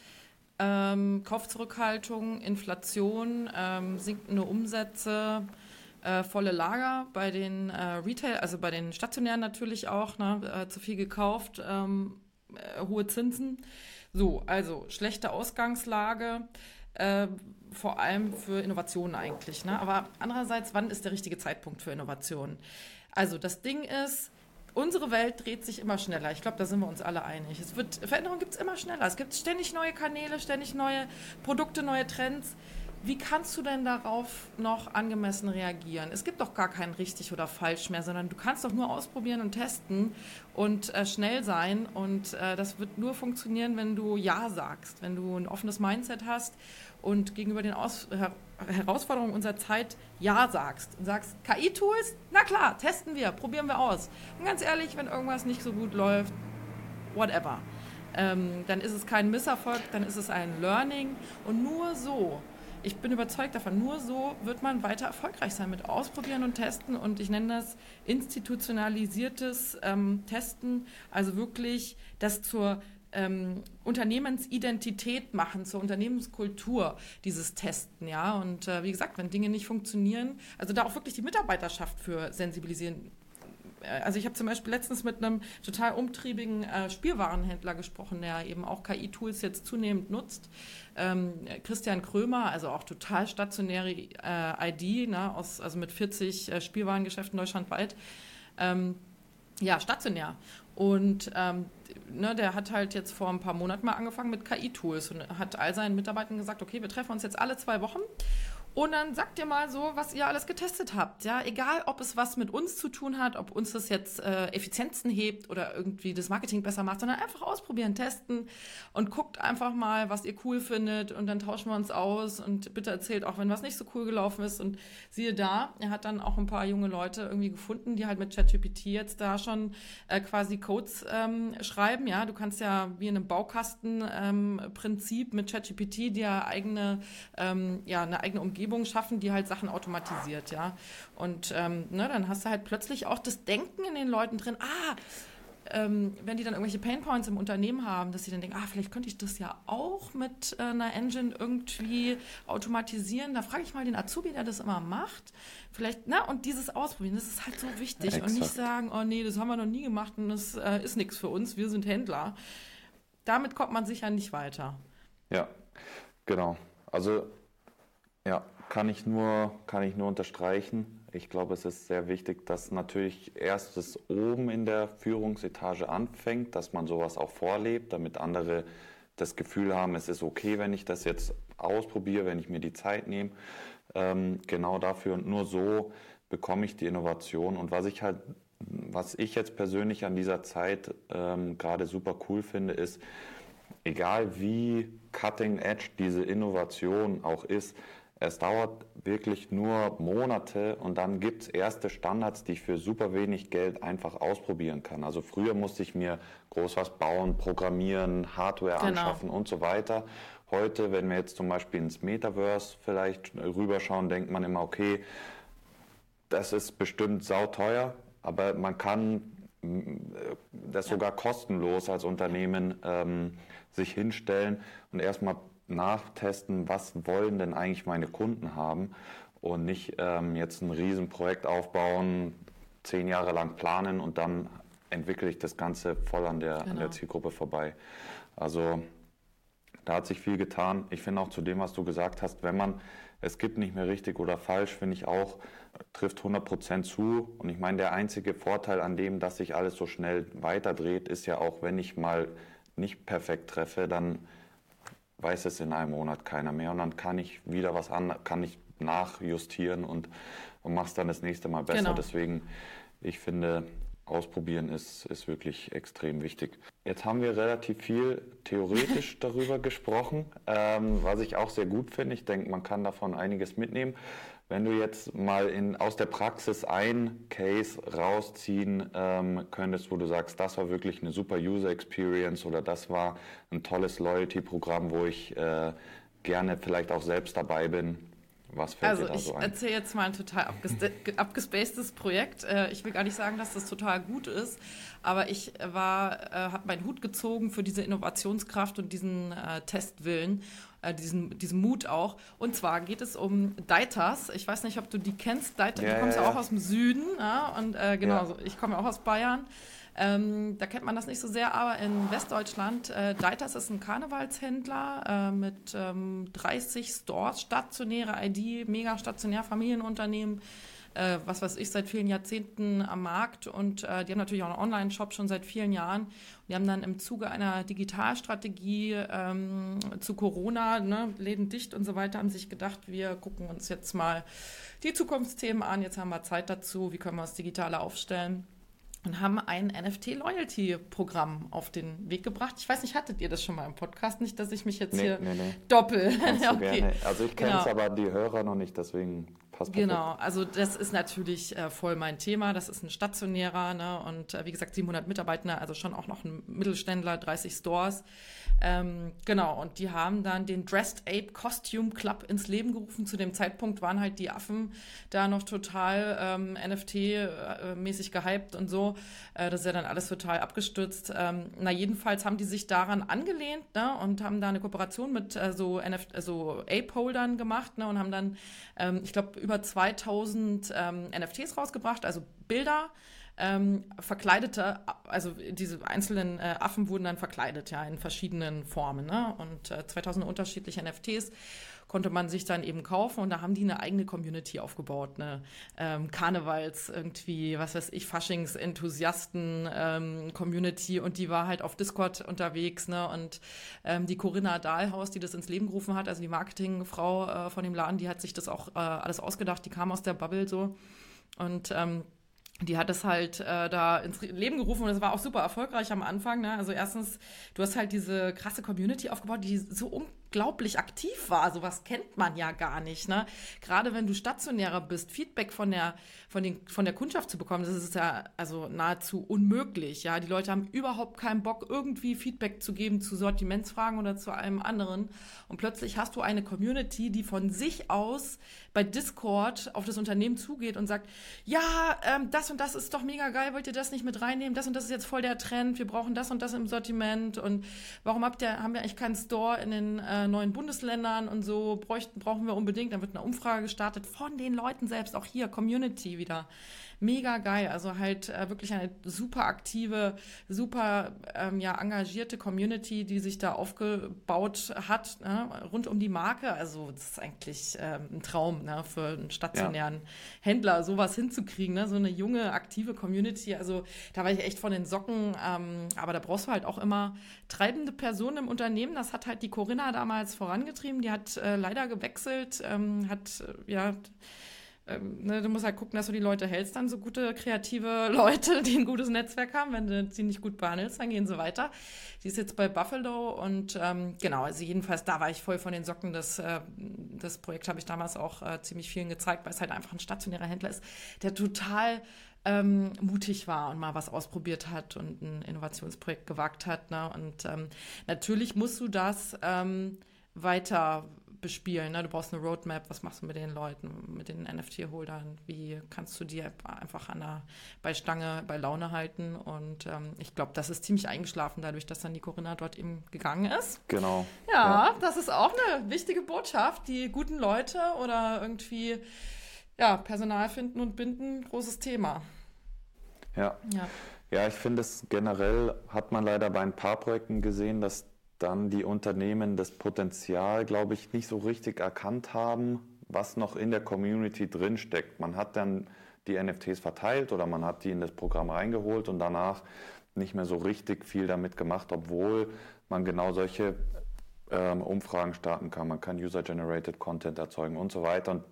ähm, Kaufzurückhaltung, Inflation, ähm, sinkende Umsätze, äh, volle Lager bei den äh, Retail, also bei den stationären natürlich auch, ne, äh, zu viel gekauft, ähm, äh, hohe Zinsen. So, also schlechte Ausgangslage, äh, vor allem für Innovationen eigentlich. Ne? Aber andererseits, wann ist der richtige Zeitpunkt für Innovationen? Also das Ding ist, unsere Welt dreht sich immer schneller. Ich glaube, da sind wir uns alle einig. Es wird, Veränderung gibt es immer schneller. Es gibt ständig neue Kanäle, ständig neue Produkte, neue Trends. Wie kannst du denn darauf noch angemessen reagieren? Es gibt doch gar kein richtig oder falsch mehr, sondern du kannst doch nur ausprobieren und testen und äh, schnell sein. Und äh, das wird nur funktionieren, wenn du Ja sagst, wenn du ein offenes Mindset hast und gegenüber den Aus Her Herausforderungen unserer Zeit Ja sagst und sagst, KI-Tools, na klar, testen wir, probieren wir aus. Und ganz ehrlich, wenn irgendwas nicht so gut läuft, whatever, ähm, dann ist es kein Misserfolg, dann ist es ein Learning und nur so ich bin überzeugt davon, nur so wird man weiter erfolgreich sein mit Ausprobieren und Testen. Und ich nenne das institutionalisiertes ähm, Testen, also wirklich das zur ähm, Unternehmensidentität machen, zur Unternehmenskultur, dieses Testen, ja. Und äh, wie gesagt, wenn Dinge nicht funktionieren, also da auch wirklich die Mitarbeiterschaft für sensibilisieren äh, also ich habe zum Beispiel letztens mit einem total umtriebigen äh, Spielwarenhändler gesprochen, der eben auch KI-Tools jetzt zunehmend nutzt. Ähm, Christian Krömer, also auch total stationäre äh, ID, ne, aus, also mit 40 äh, Spielwarengeschäften deutschlandweit. Ähm, ja, stationär. Und ähm, ne, der hat halt jetzt vor ein paar Monaten mal angefangen mit KI-Tools und hat all seinen Mitarbeitern gesagt, okay, wir treffen uns jetzt alle zwei Wochen und dann sagt ihr mal so, was ihr alles getestet habt. Ja, egal, ob es was mit uns zu tun hat, ob uns das jetzt äh, Effizienzen hebt oder irgendwie das Marketing besser macht, sondern einfach ausprobieren, testen und guckt einfach mal, was ihr cool findet und dann tauschen wir uns aus und bitte erzählt auch, wenn was nicht so cool gelaufen ist. Und siehe da, er hat dann auch ein paar junge Leute irgendwie gefunden, die halt mit ChatGPT jetzt da schon äh, quasi Codes ähm, schreiben. Ja, du kannst ja wie in einem Baukastenprinzip ähm, mit ChatGPT dir eigene, ähm, ja, eine eigene Umgebung Umgebung schaffen, die halt Sachen automatisiert, ja. Und ähm, ne, dann hast du halt plötzlich auch das Denken in den Leuten drin, ah, ähm, wenn die dann irgendwelche Painpoints im Unternehmen haben, dass sie dann denken, ah, vielleicht könnte ich das ja auch mit äh, einer Engine irgendwie automatisieren. Da frage ich mal den Azubi, der das immer macht. Vielleicht, na, und dieses Ausprobieren, das ist halt so wichtig. Ja, und nicht sagen, oh nee, das haben wir noch nie gemacht und das äh, ist nichts für uns, wir sind Händler. Damit kommt man sicher nicht weiter. Ja, genau. Also, ja, kann ich nur, kann ich nur unterstreichen. Ich glaube, es ist sehr wichtig, dass natürlich erst das oben in der Führungsetage anfängt, dass man sowas auch vorlebt, damit andere das Gefühl haben, es ist okay, wenn ich das jetzt ausprobiere, wenn ich mir die Zeit nehme. Ähm, genau dafür und nur so bekomme ich die Innovation. Und was ich halt, was ich jetzt persönlich an dieser Zeit ähm, gerade super cool finde, ist, egal wie cutting edge diese Innovation auch ist, es dauert wirklich nur Monate und dann gibt es erste Standards, die ich für super wenig Geld einfach ausprobieren kann. Also früher musste ich mir groß was bauen, programmieren, Hardware genau. anschaffen und so weiter. Heute, wenn wir jetzt zum Beispiel ins Metaverse vielleicht rüberschauen, denkt man immer, okay, das ist bestimmt sauteuer, aber man kann äh, das sogar kostenlos als Unternehmen ähm, sich hinstellen und erstmal nachtesten, was wollen denn eigentlich meine Kunden haben und nicht ähm, jetzt ein Riesenprojekt aufbauen, zehn Jahre lang planen und dann entwickle ich das Ganze voll an der, genau. an der genau. Zielgruppe vorbei. Also da hat sich viel getan. Ich finde auch zu dem, was du gesagt hast, wenn man, es gibt nicht mehr richtig oder falsch, finde ich auch, trifft 100% zu. Und ich meine, der einzige Vorteil an dem, dass sich alles so schnell weiterdreht, ist ja auch, wenn ich mal nicht perfekt treffe, dann weiß es in einem Monat keiner mehr und dann kann ich wieder was an, kann ich nachjustieren und, und mach's dann das nächste Mal besser. Genau. Deswegen, ich finde, ausprobieren ist, ist wirklich extrem wichtig. Jetzt haben wir relativ viel theoretisch (laughs) darüber gesprochen, ähm, was ich auch sehr gut finde. Ich denke, man kann davon einiges mitnehmen. Wenn du jetzt mal in, aus der Praxis ein Case rausziehen ähm, könntest, wo du sagst, das war wirklich eine super User Experience oder das war ein tolles Loyalty-Programm, wo ich äh, gerne vielleicht auch selbst dabei bin, was fällt also dir da so ein? ich erzähle jetzt mal ein total abgespacedes Projekt. Äh, ich will gar nicht sagen, dass das total gut ist, aber ich war, äh, habe meinen Hut gezogen für diese Innovationskraft und diesen äh, Testwillen äh, diesen, diesen Mut auch. Und zwar geht es um Deitas. Ich weiß nicht, ob du die kennst. Deita, ja, du kommst ja, auch aus dem Süden. Ja? Und äh, genau, ja. ich komme auch aus Bayern. Ähm, da kennt man das nicht so sehr, aber in Westdeutschland, äh, Deitas ist ein Karnevalshändler äh, mit ähm, 30 Stores, stationäre ID, mega stationär Familienunternehmen äh, was weiß ich, seit vielen Jahrzehnten am Markt und äh, die haben natürlich auch einen Online-Shop schon seit vielen Jahren. Und die haben dann im Zuge einer Digitalstrategie ähm, zu Corona, ne, Läden dicht und so weiter, haben sich gedacht, wir gucken uns jetzt mal die Zukunftsthemen an, jetzt haben wir Zeit dazu, wie können wir das Digitale aufstellen und haben ein NFT-Loyalty-Programm auf den Weg gebracht. Ich weiß nicht, hattet ihr das schon mal im Podcast? Nicht, dass ich mich jetzt nee, hier nee, nee. doppel. (laughs) okay. Also ich kenne es genau. aber die Hörer noch nicht, deswegen passt Genau, also das ist natürlich äh, voll mein Thema. Das ist ein stationärer ne? und äh, wie gesagt 700 Mitarbeiter, also schon auch noch ein Mittelständler, 30 Stores. Ähm, genau, und die haben dann den Dressed Ape Costume Club ins Leben gerufen. Zu dem Zeitpunkt waren halt die Affen da noch total ähm, NFT-mäßig gehypt und so. Äh, das ist ja dann alles total abgestürzt. Ähm, na, jedenfalls haben die sich daran angelehnt ne, und haben da eine Kooperation mit äh, so, so Ape-Holdern gemacht ne, und haben dann, ähm, ich glaube, über 2000 ähm, NFTs rausgebracht, also Bilder ähm, verkleidete, also diese einzelnen äh, Affen wurden dann verkleidet, ja, in verschiedenen Formen. Ne? Und äh, 2000 unterschiedliche NFTs konnte man sich dann eben kaufen und da haben die eine eigene Community aufgebaut, eine ähm, Karnevals irgendwie, was weiß ich, Faschings-Enthusiasten ähm, Community und die war halt auf Discord unterwegs, ne? Und ähm, die Corinna Dahlhaus, die das ins Leben gerufen hat, also die Marketingfrau äh, von dem Laden, die hat sich das auch äh, alles ausgedacht, die kam aus der Bubble so und ähm, die hat es halt äh, da ins Leben gerufen und es war auch super erfolgreich am Anfang. Ne? Also erstens, du hast halt diese krasse Community aufgebaut, die so unglaublich aktiv war. Sowas kennt man ja gar nicht. Ne? Gerade wenn du stationärer bist, Feedback von der, von, den, von der Kundschaft zu bekommen, das ist ja also nahezu unmöglich. Ja? Die Leute haben überhaupt keinen Bock, irgendwie Feedback zu geben zu Sortimentsfragen oder zu einem anderen. Und plötzlich hast du eine Community, die von sich aus bei Discord auf das Unternehmen zugeht und sagt, ja, ähm, das und das ist doch mega geil, wollt ihr das nicht mit reinnehmen? Das und das ist jetzt voll der Trend, wir brauchen das und das im Sortiment und warum habt ihr, haben wir eigentlich keinen Store in den äh, neuen Bundesländern und so, bräuchten, brauchen wir unbedingt. Dann wird eine Umfrage gestartet von den Leuten selbst, auch hier, Community wieder mega geil. Also halt äh, wirklich eine super aktive, super ähm, ja, engagierte Community, die sich da aufgebaut hat, ne, rund um die Marke. Also das ist eigentlich ähm, ein Traum ne, für einen stationären ja. Händler, sowas hinzukriegen. Ne? So eine junge, aktive Community. Also da war ich echt von den Socken. Ähm, aber da brauchst du halt auch immer treibende Personen im Unternehmen. Das hat halt die Corinna damals vorangetrieben. Die hat äh, leider gewechselt, ähm, hat äh, ja ähm, ne, du musst halt gucken, dass du die Leute hältst, dann so gute kreative (laughs) Leute, die ein gutes Netzwerk haben. Wenn du sie nicht gut behandelst, dann gehen sie weiter. Sie ist jetzt bei Buffalo und ähm, genau, also jedenfalls da war ich voll von den Socken. Das, äh, das Projekt habe ich damals auch äh, ziemlich vielen gezeigt, weil es halt einfach ein stationärer Händler ist, der total ähm, mutig war und mal was ausprobiert hat und ein Innovationsprojekt gewagt hat. Ne? Und ähm, natürlich musst du das ähm, weiter bespielen. Ne? Du brauchst eine Roadmap, was machst du mit den Leuten, mit den NFT-Holdern, wie kannst du die einfach an der, bei Stange, bei Laune halten. Und ähm, ich glaube, das ist ziemlich eingeschlafen, dadurch, dass dann die Corinna dort eben gegangen ist. Genau. Ja, ja, das ist auch eine wichtige Botschaft. Die guten Leute oder irgendwie ja, Personal finden und binden, großes Thema. Ja. Ja, ja ich finde es generell, hat man leider bei ein paar Projekten gesehen, dass dann die Unternehmen das Potenzial, glaube ich, nicht so richtig erkannt haben, was noch in der Community drinsteckt. Man hat dann die NFTs verteilt oder man hat die in das Programm reingeholt und danach nicht mehr so richtig viel damit gemacht, obwohl man genau solche ähm, Umfragen starten kann. Man kann User-Generated Content erzeugen und so weiter. Und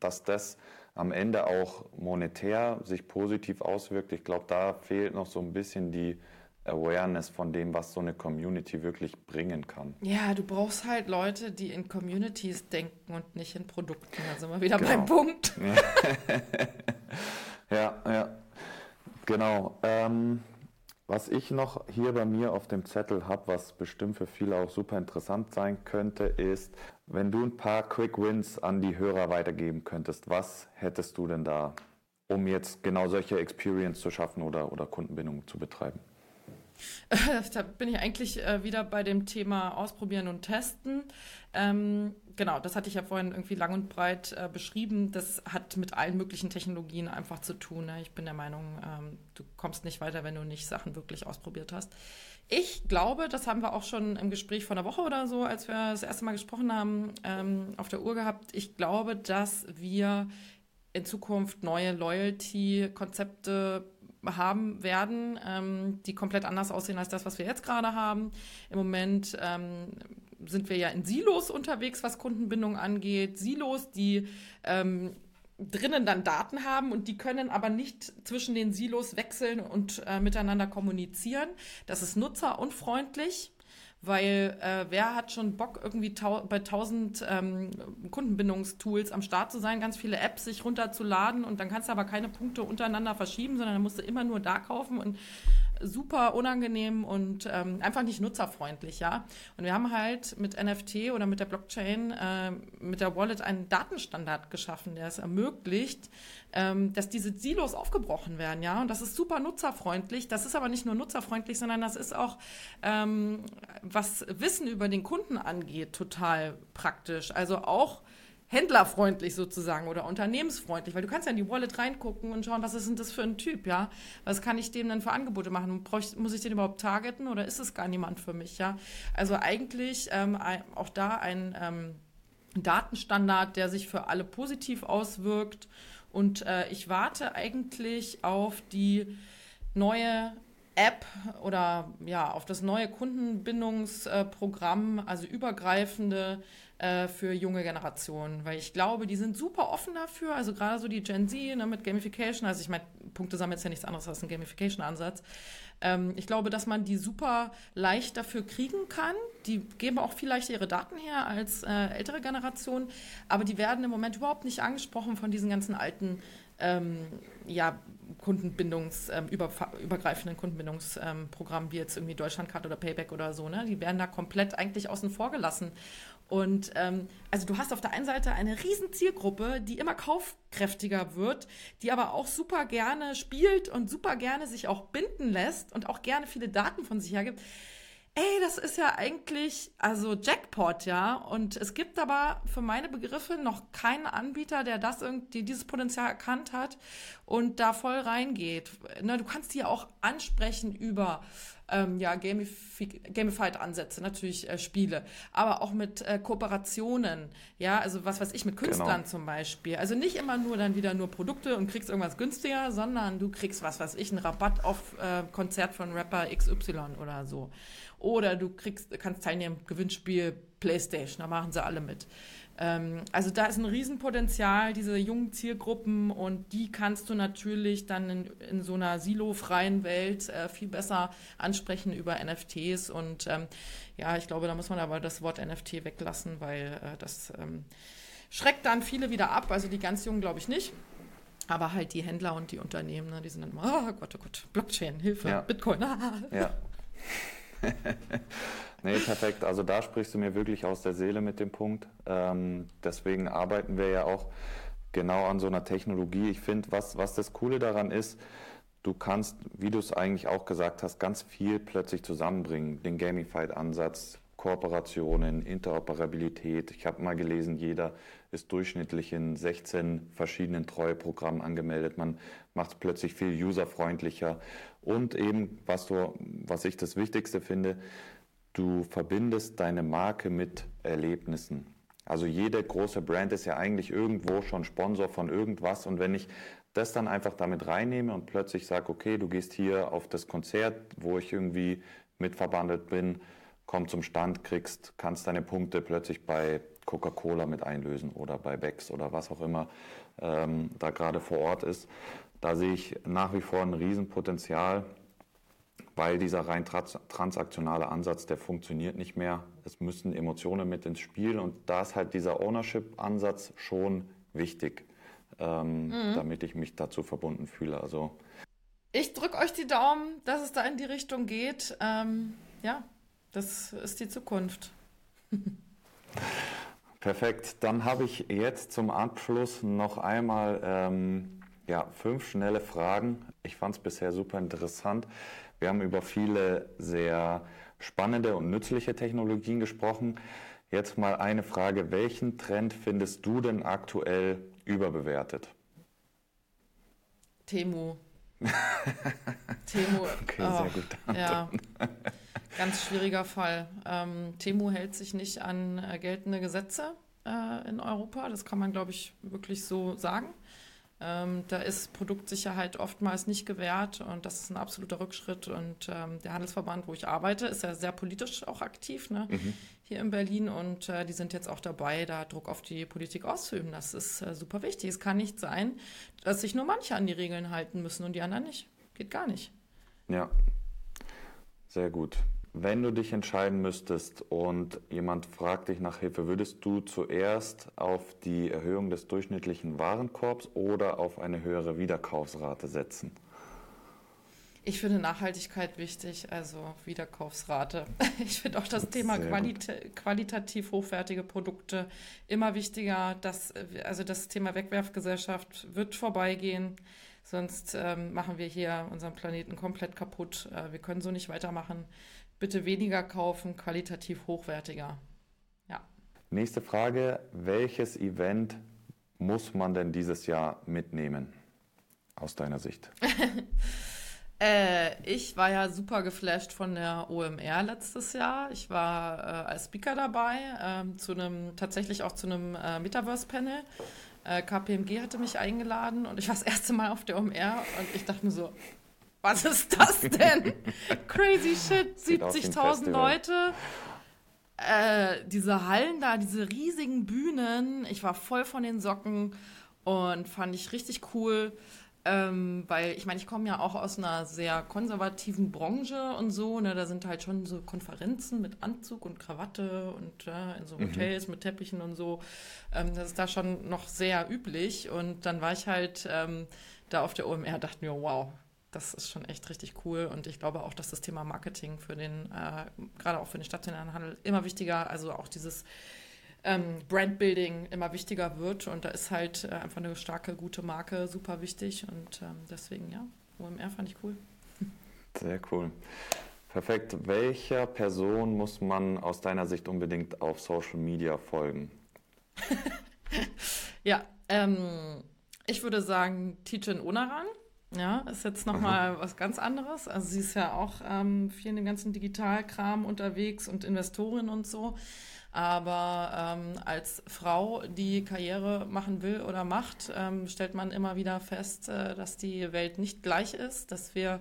dass das am Ende auch monetär sich positiv auswirkt, ich glaube, da fehlt noch so ein bisschen die Awareness von dem, was so eine Community wirklich bringen kann. Ja, du brauchst halt Leute, die in Communities denken und nicht in Produkten. Da sind wir wieder genau. beim Punkt. (laughs) ja, ja, genau. Ähm, was ich noch hier bei mir auf dem Zettel habe, was bestimmt für viele auch super interessant sein könnte, ist, wenn du ein paar Quick Wins an die Hörer weitergeben könntest, was hättest du denn da, um jetzt genau solche Experience zu schaffen oder, oder Kundenbindung zu betreiben? (laughs) da bin ich eigentlich äh, wieder bei dem Thema Ausprobieren und Testen. Ähm, genau, das hatte ich ja vorhin irgendwie lang und breit äh, beschrieben. Das hat mit allen möglichen Technologien einfach zu tun. Ne? Ich bin der Meinung, ähm, du kommst nicht weiter, wenn du nicht Sachen wirklich ausprobiert hast. Ich glaube, das haben wir auch schon im Gespräch vor einer Woche oder so, als wir das erste Mal gesprochen haben, ähm, auf der Uhr gehabt. Ich glaube, dass wir in Zukunft neue Loyalty-Konzepte haben werden, ähm, die komplett anders aussehen als das, was wir jetzt gerade haben. Im Moment ähm, sind wir ja in Silos unterwegs, was Kundenbindung angeht. Silos, die ähm, drinnen dann Daten haben und die können aber nicht zwischen den Silos wechseln und äh, miteinander kommunizieren. Das ist nutzerunfreundlich weil äh, wer hat schon Bock, irgendwie bei 1000 ähm, Kundenbindungstools am Start zu sein, ganz viele Apps sich runterzuladen und dann kannst du aber keine Punkte untereinander verschieben, sondern dann musst du immer nur da kaufen und super unangenehm und ähm, einfach nicht nutzerfreundlich, ja. Und wir haben halt mit NFT oder mit der Blockchain, äh, mit der Wallet einen Datenstandard geschaffen, der es ermöglicht, ähm, dass diese Silos aufgebrochen werden, ja. Und das ist super nutzerfreundlich. Das ist aber nicht nur nutzerfreundlich, sondern das ist auch, ähm, was Wissen über den Kunden angeht, total praktisch. Also auch händlerfreundlich sozusagen oder unternehmensfreundlich, weil du kannst ja in die Wallet reingucken und schauen, was ist denn das für ein Typ, ja? Was kann ich dem denn für Angebote machen? Muss ich den überhaupt targeten oder ist es gar niemand für mich, ja? Also eigentlich ähm, auch da ein ähm, Datenstandard, der sich für alle positiv auswirkt und äh, ich warte eigentlich auf die neue App oder ja, auf das neue Kundenbindungsprogramm, also übergreifende äh, für junge Generationen, weil ich glaube, die sind super offen dafür. Also gerade so die Gen Z ne, mit Gamification, also ich meine, Punkte sammeln ist ja nichts anderes als ein Gamification-Ansatz. Ähm, ich glaube, dass man die super leicht dafür kriegen kann. Die geben auch viel leichter ihre Daten her als äh, ältere Generationen, aber die werden im Moment überhaupt nicht angesprochen von diesen ganzen alten ähm, ja, Kundenbindungs, ähm, Kundenbindungsprogrammen ähm, wie jetzt irgendwie Deutschlandcard oder Payback oder so, ne? Die werden da komplett eigentlich außen vor gelassen. Und ähm, also du hast auf der einen Seite eine riesen Zielgruppe, die immer kaufkräftiger wird, die aber auch super gerne spielt und super gerne sich auch binden lässt und auch gerne viele Daten von sich hergibt. Ey, das ist ja eigentlich, also Jackpot, ja. Und es gibt aber für meine Begriffe noch keinen Anbieter, der das irgendwie, dieses Potenzial erkannt hat und da voll reingeht. Ne, du kannst die auch ansprechen über ähm, ja, Gamified-Ansätze, natürlich äh, Spiele, aber auch mit äh, Kooperationen, ja, also was weiß ich, mit Künstlern genau. zum Beispiel. Also nicht immer nur dann wieder nur Produkte und kriegst irgendwas günstiger, sondern du kriegst, was weiß ich, einen Rabatt auf äh, Konzert von Rapper XY oder so. Oder du kriegst, kannst teilnehmen im Gewinnspiel Playstation, da machen sie alle mit. Ähm, also da ist ein Riesenpotenzial, diese jungen Zielgruppen und die kannst du natürlich dann in, in so einer silofreien Welt äh, viel besser ansprechen über NFTs und ähm, ja, ich glaube, da muss man aber das Wort NFT weglassen, weil äh, das ähm, schreckt dann viele wieder ab, also die ganz Jungen glaube ich nicht. Aber halt die Händler und die Unternehmen, ne, die sind dann immer, oh Gott, oh Gott, Blockchain, Hilfe, ja. Bitcoin. (laughs) ja. (laughs) nee, perfekt. Also da sprichst du mir wirklich aus der Seele mit dem Punkt. Ähm, deswegen arbeiten wir ja auch genau an so einer Technologie. Ich finde, was, was das Coole daran ist, du kannst, wie du es eigentlich auch gesagt hast, ganz viel plötzlich zusammenbringen. Den Gamified-Ansatz, Kooperationen, Interoperabilität. Ich habe mal gelesen, jeder ist durchschnittlich in 16 verschiedenen Treueprogrammen angemeldet. Man macht es plötzlich viel userfreundlicher. Und eben, was, du, was ich das Wichtigste finde, du verbindest deine Marke mit Erlebnissen. Also jede große Brand ist ja eigentlich irgendwo schon Sponsor von irgendwas. Und wenn ich das dann einfach damit reinnehme und plötzlich sage, okay, du gehst hier auf das Konzert, wo ich irgendwie mit verbandelt bin, komm zum Stand, kriegst, kannst deine Punkte plötzlich bei Coca-Cola mit einlösen oder bei Becks oder was auch immer ähm, da gerade vor Ort ist. Da sehe ich nach wie vor ein Riesenpotenzial, weil dieser rein transaktionale Ansatz, der funktioniert nicht mehr. Es müssen Emotionen mit ins Spiel und da ist halt dieser Ownership-Ansatz schon wichtig, ähm, mhm. damit ich mich dazu verbunden fühle. Also ich drücke euch die Daumen, dass es da in die Richtung geht. Ähm, ja, das ist die Zukunft. (laughs) Perfekt. Dann habe ich jetzt zum Abschluss noch einmal ähm, ja, fünf schnelle Fragen. Ich fand es bisher super interessant. Wir haben über viele sehr spannende und nützliche Technologien gesprochen. Jetzt mal eine Frage. Welchen Trend findest du denn aktuell überbewertet? Temu. (laughs) Temu. Okay, oh, sehr gut. Ja. Ganz schwieriger Fall. Ähm, Temu hält sich nicht an äh, geltende Gesetze äh, in Europa. Das kann man, glaube ich, wirklich so sagen. Ähm, da ist Produktsicherheit oftmals nicht gewährt und das ist ein absoluter Rückschritt. Und ähm, der Handelsverband, wo ich arbeite, ist ja sehr politisch auch aktiv ne? Mhm. hier in Berlin und äh, die sind jetzt auch dabei, da Druck auf die Politik auszuüben. Das ist äh, super wichtig. Es kann nicht sein, dass sich nur manche an die Regeln halten müssen und die anderen nicht. Geht gar nicht. Ja, sehr gut. Wenn du dich entscheiden müsstest und jemand fragt dich nach Hilfe, würdest du zuerst auf die Erhöhung des durchschnittlichen Warenkorbs oder auf eine höhere Wiederkaufsrate setzen? Ich finde Nachhaltigkeit wichtig, also Wiederkaufsrate. (laughs) Ich finde auch das Thema Qualita qualitativ hochwertige Produkte immer wichtiger. Das, also das Thema Wegwerfgesellschaft wird vorbeigehen. Sonst ähm, machen wir hier unseren Planeten komplett kaputt. Äh, wir können so nicht weitermachen. Bitte weniger kaufen, qualitativ hochwertiger. Ja. Nächste Frage. Welches Event muss man denn dieses Jahr mitnehmen? Aus deiner Sicht. (laughs) Äh, ich war ja super geflasht von der OMR letztes Jahr. Ich war äh, als Speaker dabei, äh, zu einem, tatsächlich auch zu einem äh, Metaverse-Panel. Äh, KPMG hatte mich eingeladen und ich war das erste Mal auf der OMR und ich dachte mir so, was ist das denn? (laughs) Crazy shit, 70.000 Leute. Äh, diese Hallen da, diese riesigen Bühnen. Ich war voll von den Socken und fand ich richtig cool. Ähm, weil ich meine, ich komme ja auch aus einer sehr konservativen Branche und so. Ne? Da sind halt schon so Konferenzen mit Anzug und Krawatte und äh, in so mhm. Hotels mhm. mit Teppichen und so. Ähm, das ist da schon noch sehr üblich. Und dann war ich halt ähm, da auf der OMR, dachte mir, wow, das ist schon echt richtig cool. Und ich glaube auch, dass das Thema Marketing für den, äh, gerade auch für den stationären Handel, immer wichtiger, also auch dieses ähm, Brandbuilding immer wichtiger wird. Und da ist halt äh, einfach eine starke, gute Marke super wichtig. Und ähm, deswegen, ja, OMR fand ich cool. Sehr cool. Perfekt. Welcher Person muss man aus deiner Sicht unbedingt auf Social Media folgen? (laughs) ja, ähm, ich würde sagen, Tijen Onaran. Ja, ist jetzt nochmal was ganz anderes. Also sie ist ja auch ähm, viel in dem ganzen Digitalkram unterwegs und Investorin und so. Aber ähm, als Frau, die Karriere machen will oder macht, ähm, stellt man immer wieder fest, äh, dass die Welt nicht gleich ist, dass wir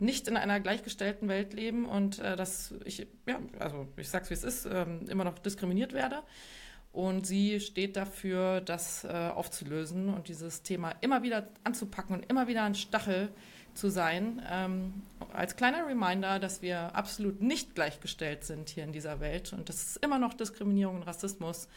nicht in einer gleichgestellten Welt leben und äh, dass ich, ja, also ich sag's wie es ist, ähm, immer noch diskriminiert werde. Und sie steht dafür, das äh, aufzulösen und dieses Thema immer wieder anzupacken und immer wieder ein Stachel zu sein. Ähm, als kleiner Reminder, dass wir absolut nicht gleichgestellt sind hier in dieser Welt und dass es immer noch Diskriminierung und Rassismus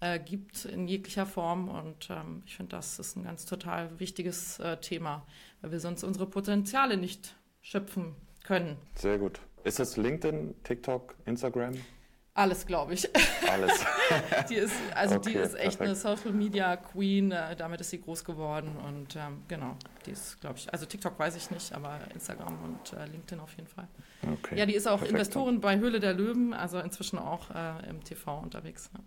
äh, gibt in jeglicher Form. Und ähm, ich finde, das ist ein ganz total wichtiges äh, Thema, weil wir sonst unsere Potenziale nicht schöpfen können. Sehr gut. Ist es LinkedIn, TikTok, Instagram? Alles, glaube ich. Alles. (laughs) die ist, also okay, die ist echt perfekt. eine Social Media Queen. Äh, damit ist sie groß geworden und ähm, genau, die ist, glaube ich, also TikTok weiß ich nicht, aber Instagram und äh, LinkedIn auf jeden Fall. Okay, ja, die ist auch perfekt. Investorin bei Höhle der Löwen, also inzwischen auch äh, im TV unterwegs. Ja.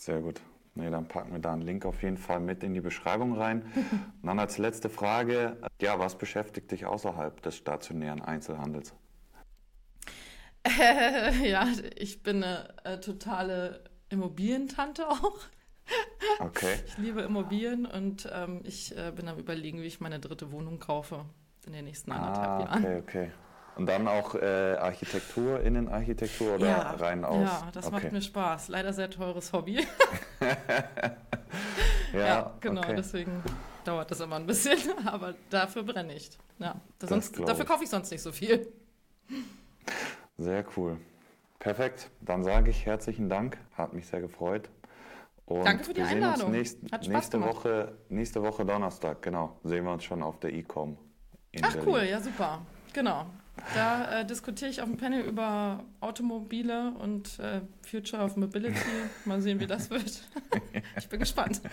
Sehr gut. Nee, dann packen wir da einen Link auf jeden Fall mit in die Beschreibung rein. (laughs) Und dann als letzte Frage, ja, was beschäftigt dich außerhalb des stationären Einzelhandels? Äh, (laughs) ja, ich bin eine äh, totale Immobilientante auch. (laughs) Okay. Ich liebe Immobilien und ähm, ich äh, bin am überlegen, wie ich meine dritte Wohnung kaufe in den nächsten anderthalb ah, Jahren. Okay, okay. Und dann auch äh, Architektur, Innenarchitektur oder ja, rein aus? Ja, das okay. macht mir Spaß. Leider sehr teures Hobby. (laughs) ja, ja, genau, okay. deswegen dauert das immer ein bisschen, aber dafür brenne ich. Ja, sonst, dafür kaufe ich sonst nicht so viel. Sehr cool. Perfekt. Dann sage ich herzlichen Dank. Hat mich sehr gefreut. Und Danke für die wir sehen Einladung. Uns nächst, nächste, gemacht. Woche, nächste Woche Donnerstag, genau. Sehen wir uns schon auf der E-Com. Ach Berlin. cool, ja super. Genau. Da äh, diskutiere ich auf dem Panel über Automobile und äh, Future of Mobility. Mal sehen, wie das wird. (laughs) ich bin gespannt. (laughs)